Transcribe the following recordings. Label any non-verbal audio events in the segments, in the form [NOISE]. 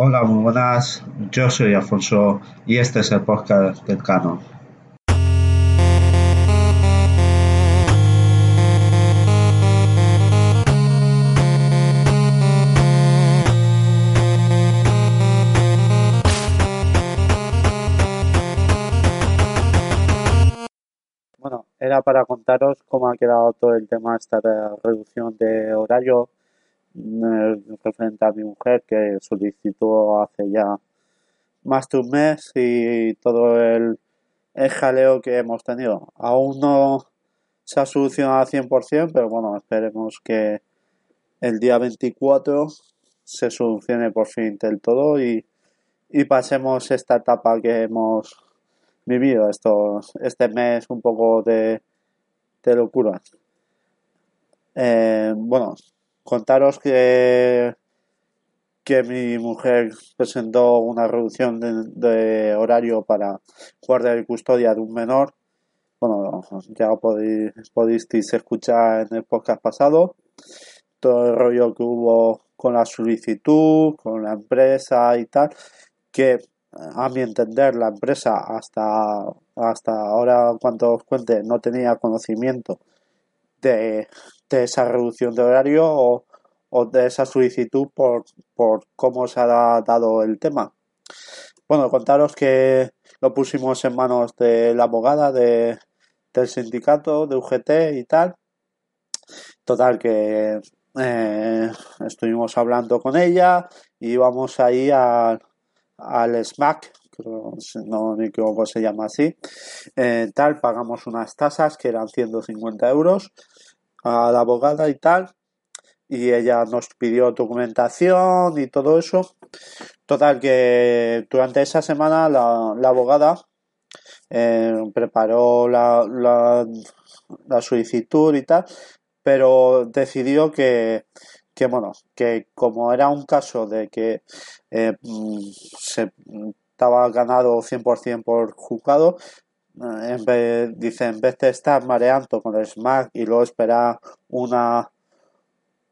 Hola, muy buenas. Yo soy Alfonso y este es el podcast del Canon. Bueno, era para contaros cómo ha quedado todo el tema esta reducción de horario referente a mi mujer que solicitó hace ya más de un mes y todo el, el jaleo que hemos tenido. Aún no se ha solucionado al 100%, pero bueno, esperemos que el día 24 se solucione por fin del todo y, y pasemos esta etapa que hemos vivido estos, este mes un poco de, de locura. Eh, bueno, contaros que, que mi mujer presentó una reducción de, horario para guardia y custodia de un menor. Bueno, ya podéis, podisteis escuchar en el podcast pasado todo el rollo que hubo con la solicitud, con la empresa y tal, que a mi entender la empresa hasta, hasta ahora, cuando os cuente, no tenía conocimiento de, de esa reducción de horario o, de esa solicitud por, por cómo se ha dado el tema. Bueno, contaros que lo pusimos en manos de la abogada de, del sindicato, de UGT y tal. Total, que eh, estuvimos hablando con ella y íbamos ahí al, al SMAC, no me equivoco se llama así, eh, tal, pagamos unas tasas que eran 150 euros a la abogada y tal, y ella nos pidió documentación y todo eso. Total, que durante esa semana la, la abogada eh, preparó la, la, la, solicitud y tal, pero decidió que, que, bueno, que como era un caso de que eh, mm, se estaba ganado 100% por juzgado, en vez, dice, en vez de estar mareando con el SMAC y luego esperar una,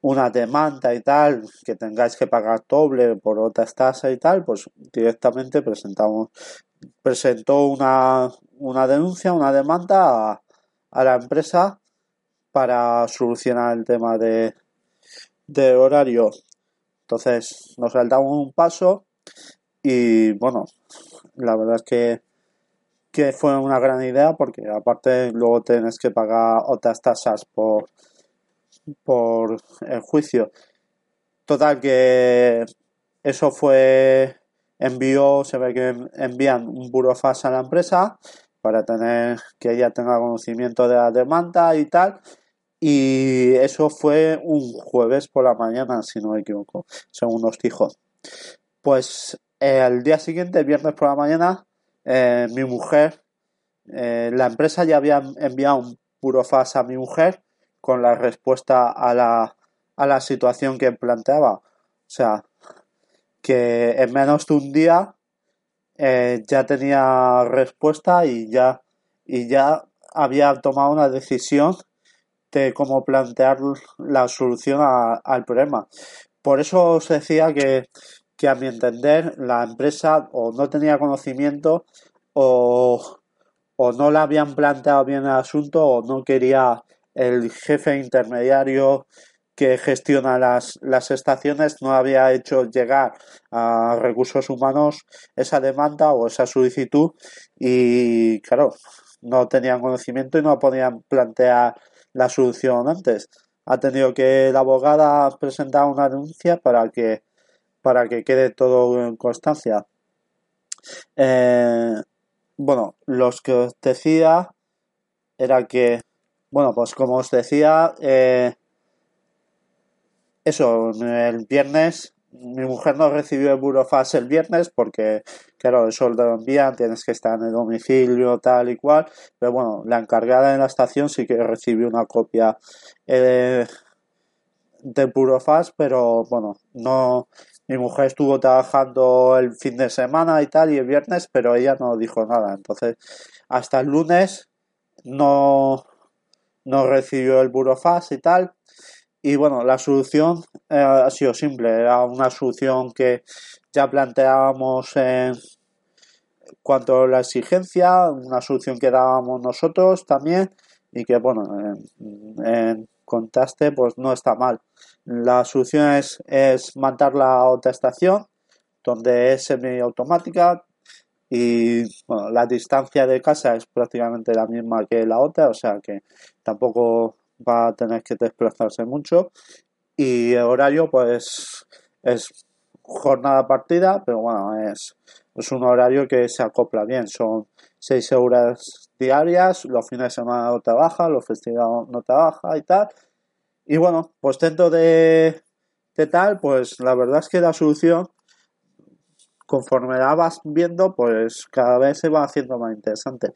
una demanda y tal, que tengáis que pagar doble por otras tasas y tal, pues directamente presentamos, presentó una, una denuncia, una demanda a, a la empresa para solucionar el tema de, de horario. Entonces nos saltamos un paso y bueno, la verdad es que que fue una gran idea porque aparte luego tienes que pagar otras tasas por, por el juicio. Total que eso fue envió, se ve que envían un burofax a la empresa para tener que ella tenga conocimiento de la demanda y tal. Y eso fue un jueves por la mañana, si no me equivoco, según nos dijo. Pues el día siguiente, viernes por la mañana, eh, mi mujer, eh, la empresa ya había enviado un puro fax a mi mujer con la respuesta a la, a la situación que planteaba. O sea, que en menos de un día eh, ya tenía respuesta y ya, y ya había tomado una decisión de cómo plantear la solución al problema. Por eso os decía que que a mi entender la empresa o no tenía conocimiento o, o no le habían planteado bien el asunto o no quería el jefe intermediario que gestiona las, las estaciones no había hecho llegar a recursos humanos esa demanda o esa solicitud y claro, no tenían conocimiento y no podían plantear la solución antes. Ha tenido que la abogada presentar una denuncia para que para que quede todo en constancia. Eh, bueno, los que os decía era que, bueno, pues como os decía, eh, eso, el viernes mi mujer no recibió el burofax el viernes porque, claro, eso lo envían, tienes que estar en el domicilio, tal y cual. Pero bueno, la encargada en la estación sí que recibió una copia eh, de burofax, pero bueno, no. Mi mujer estuvo trabajando el fin de semana y tal, y el viernes, pero ella no dijo nada. Entonces, hasta el lunes no, no recibió el burofax y tal. Y bueno, la solución eh, ha sido simple, era una solución que ya planteábamos en cuanto a la exigencia, una solución que dábamos nosotros también y que bueno, en, contaste pues no está mal. La solución es, es mandar la otra estación donde es semiautomática y bueno, la distancia de casa es prácticamente la misma que la otra, o sea que tampoco va a tener que desplazarse mucho y el horario pues es jornada partida, pero bueno, es, es un horario que se acopla bien, son 6 horas diarias, los fines de semana no trabaja, los festivos no trabaja y tal. Y bueno, pues dentro de, de tal, pues la verdad es que la solución, conforme la vas viendo, pues cada vez se va haciendo más interesante.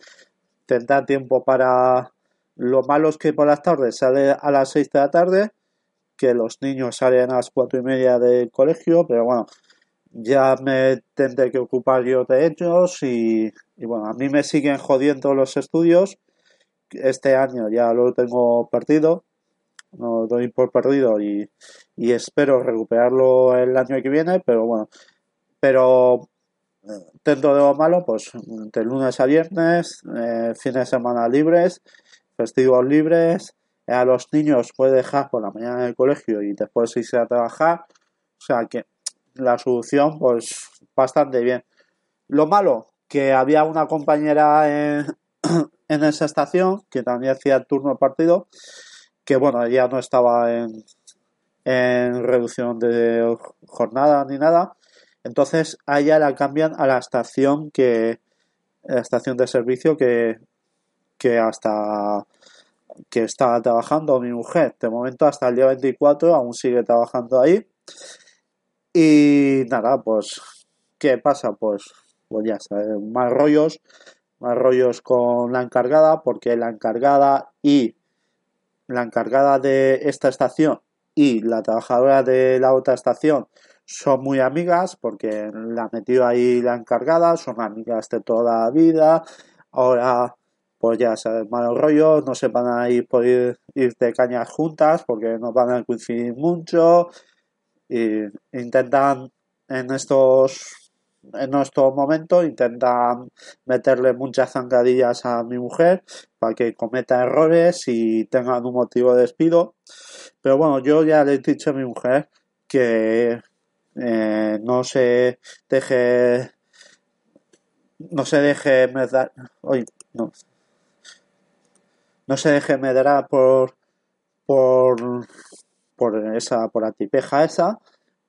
Tendrá tiempo para lo malo es que por las tardes sale a las 6 de la tarde, que los niños salen a las cuatro y media del colegio, pero bueno, ya me tendré que ocupar yo de ellos y, bueno, a mí me siguen jodiendo los estudios. Este año ya lo tengo perdido, no doy por perdido y, espero recuperarlo el año que viene, pero bueno, pero eh, dentro de lo malo, pues de lunes a viernes, eh, fines de semana libres festivos libres, a los niños puede dejar por la mañana en el colegio y después irse a trabajar. O sea que la solución, pues bastante bien. Lo malo, que había una compañera en, [CLEARS THROAT] en esa estación que también hacía turno partido, que bueno, ya no estaba en, en reducción de jornada ni nada. Entonces a ella la cambian a la estación que la estación de servicio que que hasta que está trabajando mi mujer. De momento hasta el día 24 aún sigue trabajando ahí. Y nada, pues, ¿qué pasa? Pues, pues ya sabes, más rollos, más rollos con la encargada, porque la encargada y la encargada de esta estación y la trabajadora de la otra estación son muy amigas porque la metió ahí la encargada, son amigas de toda la vida. Ahora pues ya sabes, malos rollos, no se van a ir por ir, de cañas juntas porque no van a coincidir mucho y intentan en estos en estos momentos intentan meterle muchas zancadillas a mi mujer para que cometa errores y tengan un motivo de despido. Pero bueno yo ya le he dicho a mi mujer que eh, no se deje no se deje hoy no. No se deje medrar por, por, por esa, por la tipeja esa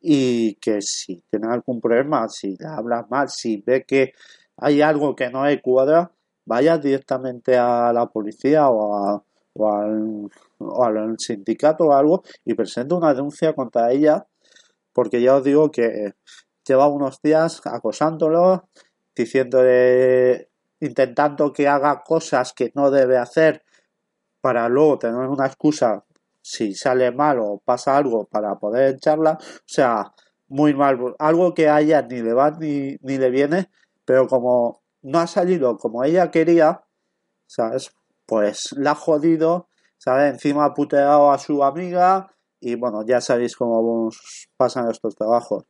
y que si tiene algún problema, si le hablas mal, si ve que hay algo que no hay cuadra, vaya directamente a la policía o, o, al, o al sindicato o algo y presente una denuncia contra ella porque ya os digo que lleva unos días acosándolo, diciéndole, intentando que haga cosas que no debe hacer para luego tener una excusa si sale mal o pasa algo para poder echarla. O sea, muy mal. Algo que a ella ni le va ni, ni le viene, pero como no ha salido como ella quería, ¿sabes? Pues la ha jodido, ¿sabes? Encima ha puteado a su amiga y bueno, ya sabéis cómo pasan estos trabajos.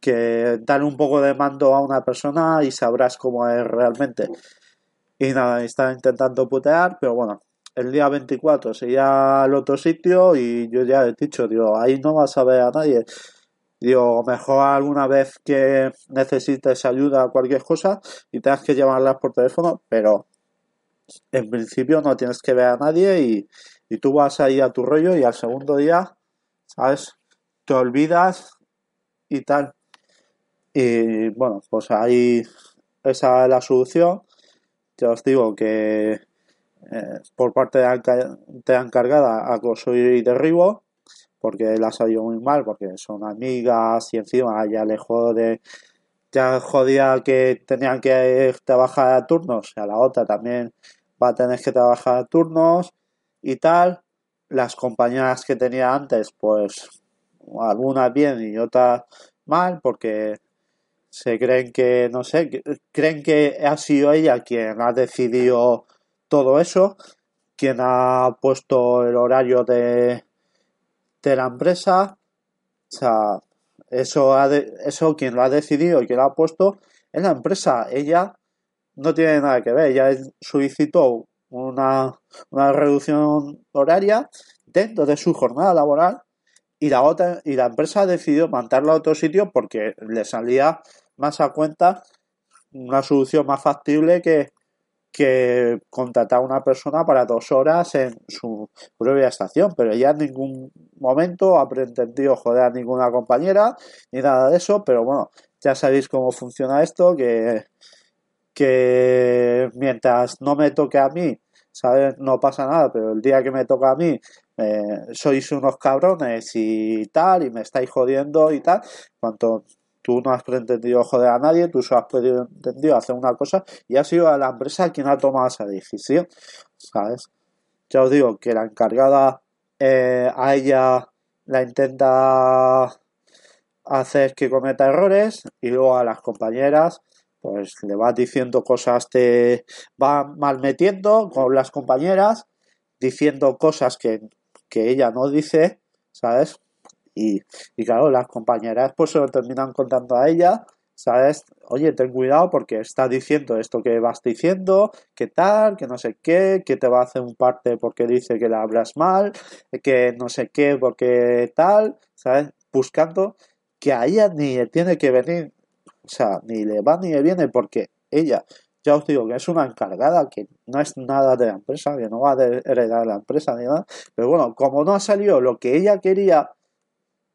Que dan un poco de mando a una persona y sabrás cómo es realmente. Y nada, está intentando putear, pero bueno, el día 24 se al otro sitio y yo ya he dicho, digo, ahí no vas a ver a nadie. Digo, mejor alguna vez que necesites ayuda o cualquier cosa y tengas que llamarlas por teléfono, pero en principio no tienes que ver a nadie y, y tú vas ahí a tu rollo y al segundo día, ¿sabes? Te olvidas y tal. Y bueno, pues ahí esa es la solución. Ya os digo que eh, por parte de la, encargada acoso y derribo, porque la ha salido muy mal, porque son amigas y encima ya le jode, ya jodía que tenían que trabajar a turnos, a la otra también va a tener que trabajar a turnos y tal. Las compañeras que tenía antes, pues algunas bien y otras mal, porque se creen que, no sé, creen que ha sido ella quien ha decidido todo eso, quien ha puesto el horario de, de la empresa, o sea, eso, ha eso quien lo ha decidido y quien lo ha puesto es la empresa. Ella no tiene nada que ver, ella solicitó una, una reducción horaria dentro de su jornada laboral y la otra y la empresa ha decidido mandarla a otro sitio porque le salía más a cuenta una solución más factible que, que contratar a una persona para dos horas en su propia estación, pero ella en ningún momento ha pretendido joder a ninguna compañera ni nada de eso, pero bueno, ya sabéis cómo funciona esto, que, que mientras no me toque a mí, ¿sabes? No pasa nada, pero el día que me toca a mí, eh, sois unos cabrones y tal, y me estáis jodiendo y tal, cuanto tú no has pretendido joder a nadie, tú solo has pretendido hacer una cosa y ha sido la empresa quien ha tomado esa decisión, ¿sabes? Ya os digo que la encargada eh, a ella la intenta hacer que cometa errores y luego a las compañeras pues le va diciendo cosas, te va mal metiendo con las compañeras, diciendo cosas que, que ella no dice, ¿sabes? Y, y claro, las compañeras pues se lo terminan contando a ella, ¿sabes? Oye, ten cuidado porque está diciendo esto que vas diciendo, que tal, que no sé qué, que te va a hacer un parte porque dice que la hablas mal, que no sé qué porque tal, ¿sabes? Buscando que a ella ni le tiene que venir, o sea, ni le va ni le viene porque ella, ya os digo que es una encargada, que no es nada de la empresa, que no va a heredar la empresa ni nada, pero bueno, como no ha salido lo que ella quería,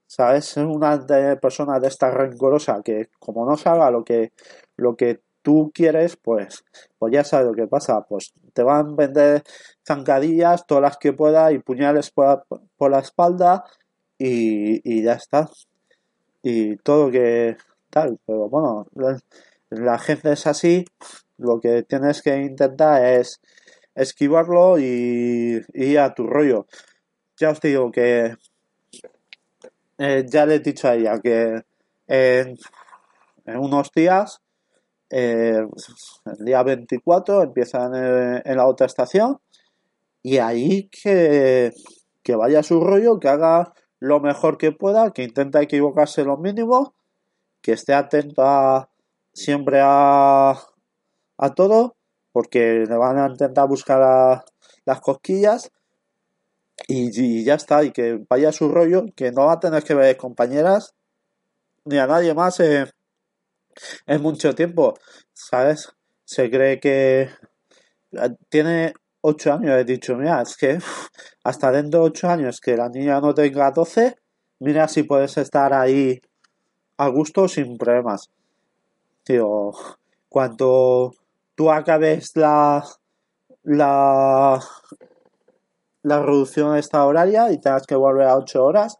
¿sabes? Es una de, persona de esta rencorosa que como no salga lo que, lo que tú quieres, pues, pues ya sabes lo que pasa, pues te van a vender zancadillas, todas las que pueda, y puñales por, por la espalda, y, y, ya está. Y todo que tal, pero bueno, la, gente es así, lo que tienes que intentar es esquivarlo y, y a tu rollo. Ya os digo que eh, ya le he dicho a ella que en, unos días, eh, el día 24, empieza en, la otra estación y ahí que, que vaya a su rollo, que haga lo mejor que pueda, que intente equivocarse lo mínimo, que esté atenta siempre a, a todo, porque le van a intentar buscar las cosquillas y, ya está, y que vaya su rollo, que no va a tener que ver compañeras ni a nadie más en, mucho tiempo, ¿sabes? Se cree que tiene ocho años, he dicho, mira, es que hasta dentro de ocho años que la niña no tenga 12, mira si puedes estar ahí a gusto sin problemas. Tío, cuando tú acabes la, la, la reducción esta horaria y tengas que volver a 8 horas,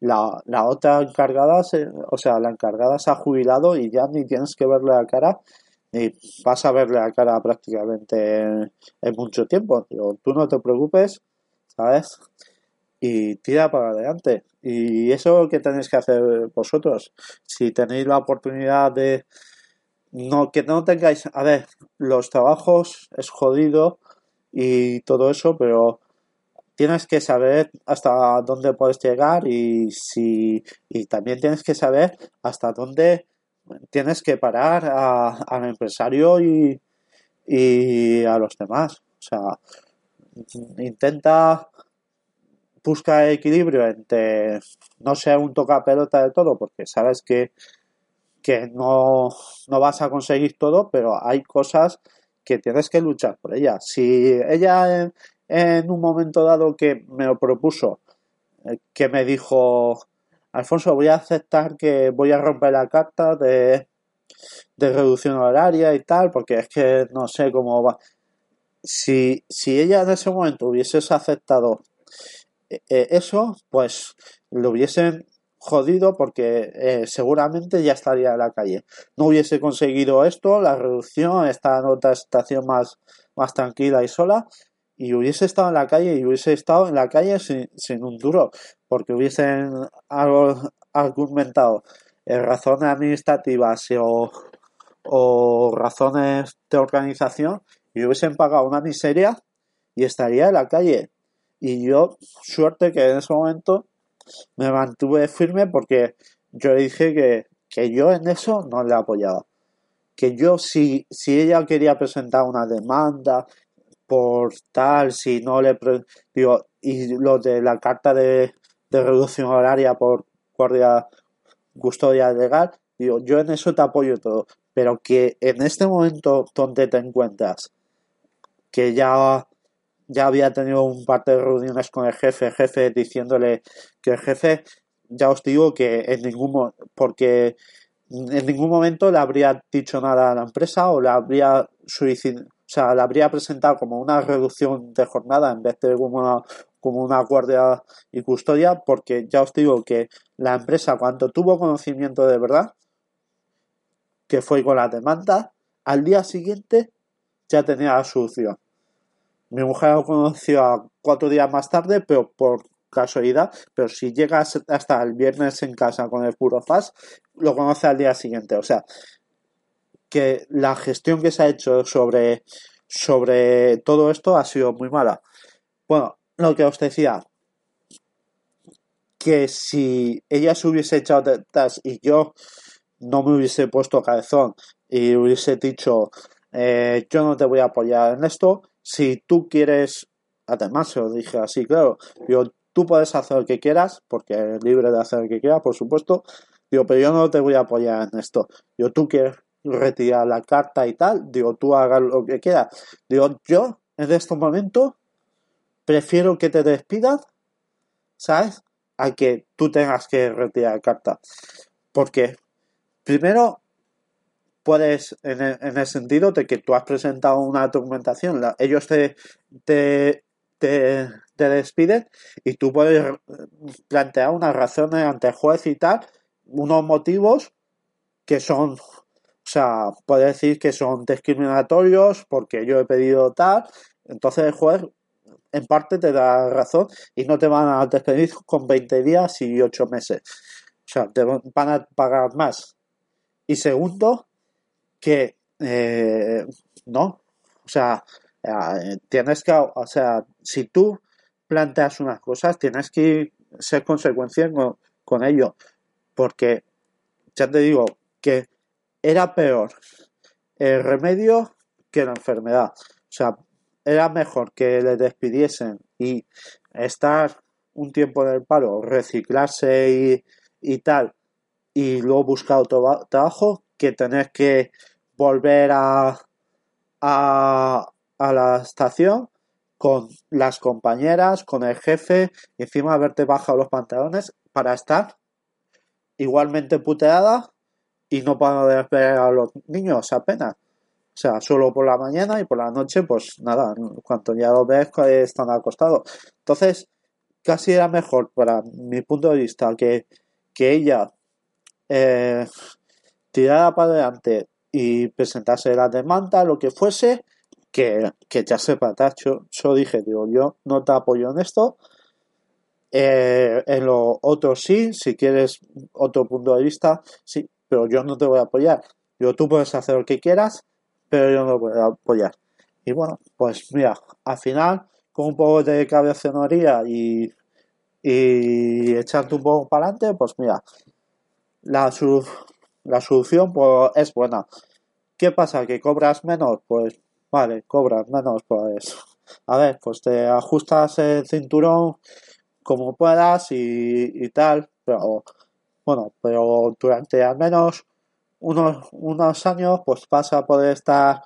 la, la otra encargada, se, o sea, la encargada se ha jubilado y ya ni tienes que verle la cara, ni vas a verle la cara prácticamente en, mucho tiempo. tú no te preocupes, ¿sabes? Y tira para adelante. Y eso que tenéis que hacer vosotros. Si tenéis la oportunidad de no que no tengáis, a ver, los trabajos es jodido y todo eso, pero tienes que saber hasta dónde puedes llegar y si y también tienes que saber hasta dónde tienes que parar al empresario y, y a los demás. O sea, intenta buscar equilibrio entre no ser un toca pelota de todo, porque sabes que, que no, no vas a conseguir todo, pero hay cosas que tienes que luchar por ellas. Si ella en un momento dado que me lo propuso, eh, que me dijo, Alfonso, voy a aceptar que voy a romper la carta de, de reducción horaria y tal, porque es que no sé cómo va. Si, si ella en ese momento hubiese aceptado eh, eh, eso, pues lo hubiesen jodido porque seguramente ya estaría en la calle. No hubiese conseguido esto, la reducción, esta en otra estación más, más tranquila y sola, y hubiese estado en la calle y hubiese estado en la calle sin, sin un duro, porque hubiesen algo, argumentado razones administrativas o, o razones de organización y hubiesen pagado una miseria y estaría en la calle. Y yo, suerte que en ese momento me mantuve firme porque yo dije que, que yo en eso no le apoyaba. Que yo, si, si ella quería presentar una demanda por tal, si no le. Digo, y lo de la carta de, de reducción horaria por guardia custodia legal, digo, yo en eso te apoyo todo. Pero que en este momento donde te encuentras, que ya ya había tenido un par de reuniones con el jefe, jefe diciéndole que el jefe, ya os digo que en ningún porque en ningún momento le habría dicho nada a la empresa o le habría suicidado, o sea, le habría presentado como una reducción de jornada en vez de como una, como una guardia y custodia, porque ya os digo que la empresa cuando tuvo conocimiento de verdad, que fue con la demanda, al día siguiente ya tenía la solución. Mi mujer lo conoció cuatro días más tarde, pero por casualidad, pero si llegas hasta el viernes en casa con el puro fast, lo conoce al día siguiente. O sea, que la gestión que se ha hecho sobre, sobre todo esto ha sido muy mala. Bueno, lo que os decía, que si ella se hubiese echado detrás y yo no me hubiese puesto cabezón y hubiese dicho eh, yo no te voy a apoyar en esto, si tú quieres, además se lo dije así, claro, digo, tú puedes hacer lo que quieras, porque eres libre de hacer lo que quieras, por supuesto, digo, pero yo no te voy a apoyar en esto. Digo, tú quieres retirar la carta y tal, digo, tú hagas lo que quieras. Digo, yo en este momento prefiero que te despidan, ¿sabes? A que tú tengas que retirar la carta. Porque, primero, puedes, en el, sentido de que tú has presentado una documentación, ellos te, te, te, despiden y tú puedes plantear unas razones ante el juez y tal, unos motivos que son, o sea, puedes decir que son discriminatorios porque yo he pedido tal, entonces el juez en parte te da razón y no te van a despedir con 20 días y 8 meses. O sea, te van a pagar más. Y segundo, que eh, no, o sea, eh, tienes que, o sea, si tú planteas unas cosas, tienes que ser consecuencia con, ello, porque ya te digo que era peor el remedio que la enfermedad. O sea, era mejor que le despidiesen y estar un tiempo en el paro, reciclarse y, y tal, y luego buscar otro trabajo, que tener que volver a, a, la estación con las compañeras, con el jefe, encima haberte bajado los pantalones para estar igualmente puteada y no poder ver a los niños apenas. O sea, solo por la mañana y por la noche, pues nada, cuanto ya lo ves, están acostados. Entonces, casi era mejor, para mi punto de vista, que, que ella eh, tirara para adelante y presentase la demanda, lo que fuese, que, que ya sepa, tacho. Yo dije, digo, yo no te apoyo en esto. Eh, en lo otro sí, si quieres otro punto de vista, sí, pero yo no te voy a apoyar. Yo tú puedes hacer lo que quieras, pero yo no voy a apoyar. Y bueno, pues mira, al final, con un poco de cabezonería y, y echarte un poco para adelante, pues mira, la, la solución pues, es buena. ¿Qué pasa? ¿Que cobras menos? Pues vale, cobras menos, pues a ver, pues te ajustas el cinturón como puedas y, tal, pero bueno, pero durante al menos unos, unos años pues vas a poder estar,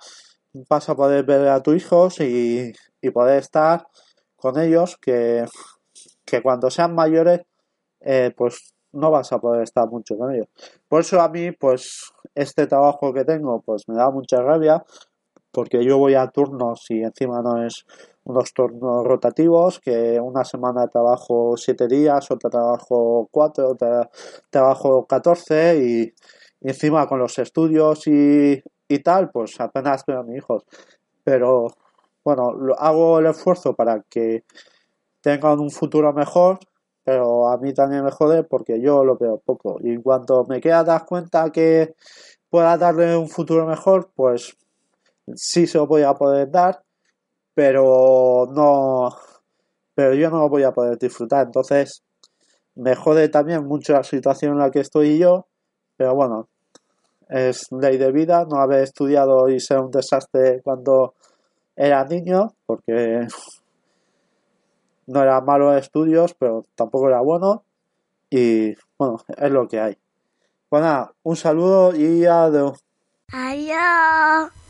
vas a poder ver a tus hijos y, y poder estar con ellos que, que cuando sean mayores eh, pues no vas a poder estar mucho con ellos. Por eso a mí, pues, este trabajo que tengo, pues me da mucha rabia, porque yo voy a turnos y encima no es unos turnos rotativos, que una semana trabajo siete días, otra trabajo cuatro, otra trabajo catorce y, encima con los estudios y, y tal, pues apenas veo a mis hijos. Pero bueno, hago el esfuerzo para que tengan un futuro mejor, pero a mí también me jode porque yo lo veo poco. Y en cuanto me queda dar cuenta que pueda darle un futuro mejor, pues sí se lo voy a poder dar, pero no, pero yo no voy a poder disfrutar. Entonces, me jode también mucho la situación en la que estoy yo, pero bueno, es ley de vida, no haber estudiado y ser un desastre cuando era niño, porque [LAUGHS] no era malo en estudios, pero tampoco era bueno, y bueno, es lo que hay. Bueno, un saludo y adiós. Adiós.